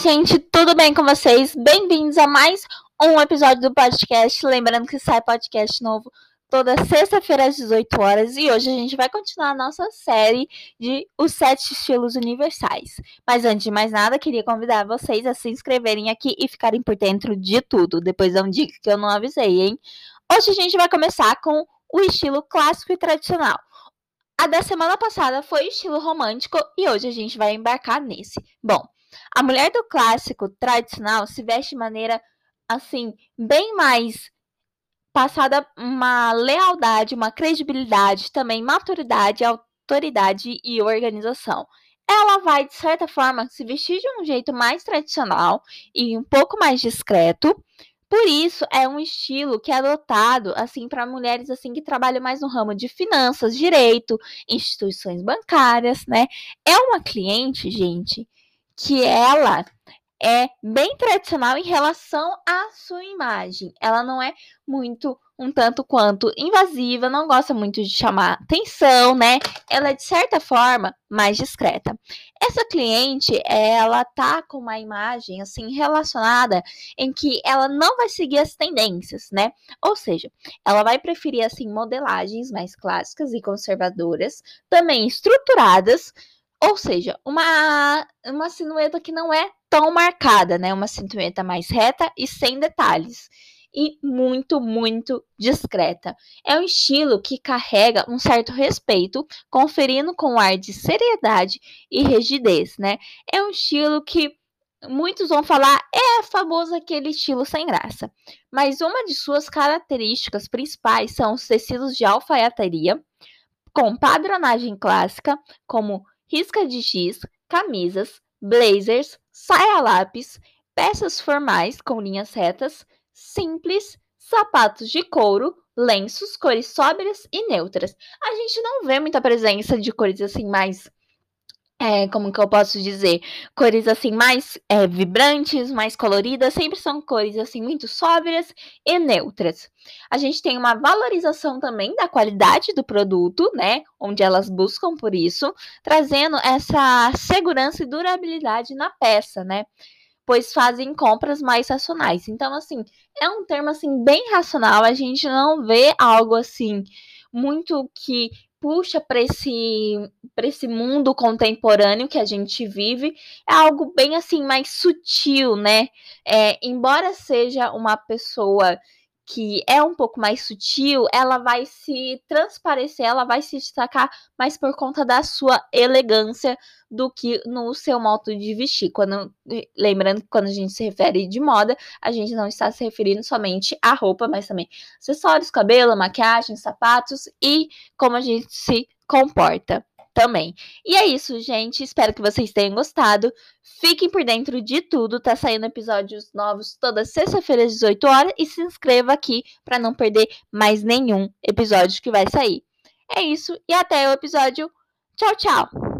Gente, tudo bem com vocês? Bem-vindos a mais um episódio do podcast. Lembrando que sai podcast novo toda sexta-feira às 18 horas e hoje a gente vai continuar a nossa série de os sete estilos universais. Mas antes de mais nada, queria convidar vocês a se inscreverem aqui e ficarem por dentro de tudo. Depois um dica que eu não avisei, hein? Hoje a gente vai começar com o estilo clássico e tradicional. A da semana passada foi o estilo romântico e hoje a gente vai embarcar nesse. Bom, a mulher do clássico tradicional se veste de maneira assim, bem mais passada uma lealdade, uma credibilidade, também maturidade, autoridade e organização. Ela vai, de certa forma, se vestir de um jeito mais tradicional e um pouco mais discreto. Por isso, é um estilo que é adotado assim para mulheres assim que trabalham mais no ramo de finanças, direito, instituições bancárias, né? É uma cliente, gente, que ela é bem tradicional em relação à sua imagem. Ela não é muito um tanto quanto invasiva, não gosta muito de chamar atenção, né? Ela é de certa forma mais discreta. Essa cliente, ela tá com uma imagem assim relacionada em que ela não vai seguir as tendências, né? Ou seja, ela vai preferir assim modelagens mais clássicas e conservadoras, também estruturadas, ou seja, uma, uma silhueta que não é tão marcada, né? Uma silhueta mais reta e sem detalhes. E muito, muito discreta. É um estilo que carrega um certo respeito, conferindo com um ar de seriedade e rigidez, né? É um estilo que muitos vão falar é famoso aquele estilo sem graça. Mas uma de suas características principais são os tecidos de alfaiataria, com padronagem clássica, como risca de giz, camisas, blazers, saia lápis, peças formais com linhas retas, simples, sapatos de couro, lenços, cores sóbrias e neutras. A gente não vê muita presença de cores assim mais é, como que eu posso dizer, cores assim mais é, vibrantes, mais coloridas, sempre são cores assim muito sóbrias e neutras. A gente tem uma valorização também da qualidade do produto, né, onde elas buscam por isso, trazendo essa segurança e durabilidade na peça, né? Pois fazem compras mais racionais. Então, assim, é um termo assim bem racional, a gente não vê algo assim muito que puxa para esse, esse mundo contemporâneo que a gente vive é algo bem assim mais sutil, né? É, embora seja uma pessoa que é um pouco mais sutil, ela vai se transparecer, ela vai se destacar mais por conta da sua elegância do que no seu modo de vestir. Quando, lembrando que quando a gente se refere de moda, a gente não está se referindo somente à roupa, mas também acessórios, cabelo, maquiagem, sapatos e como a gente se comporta também. E é isso, gente. Espero que vocês tenham gostado. Fiquem por dentro de tudo. Tá saindo episódios novos toda sexta-feira às 18 horas e se inscreva aqui para não perder mais nenhum episódio que vai sair. É isso e até o episódio. Tchau, tchau.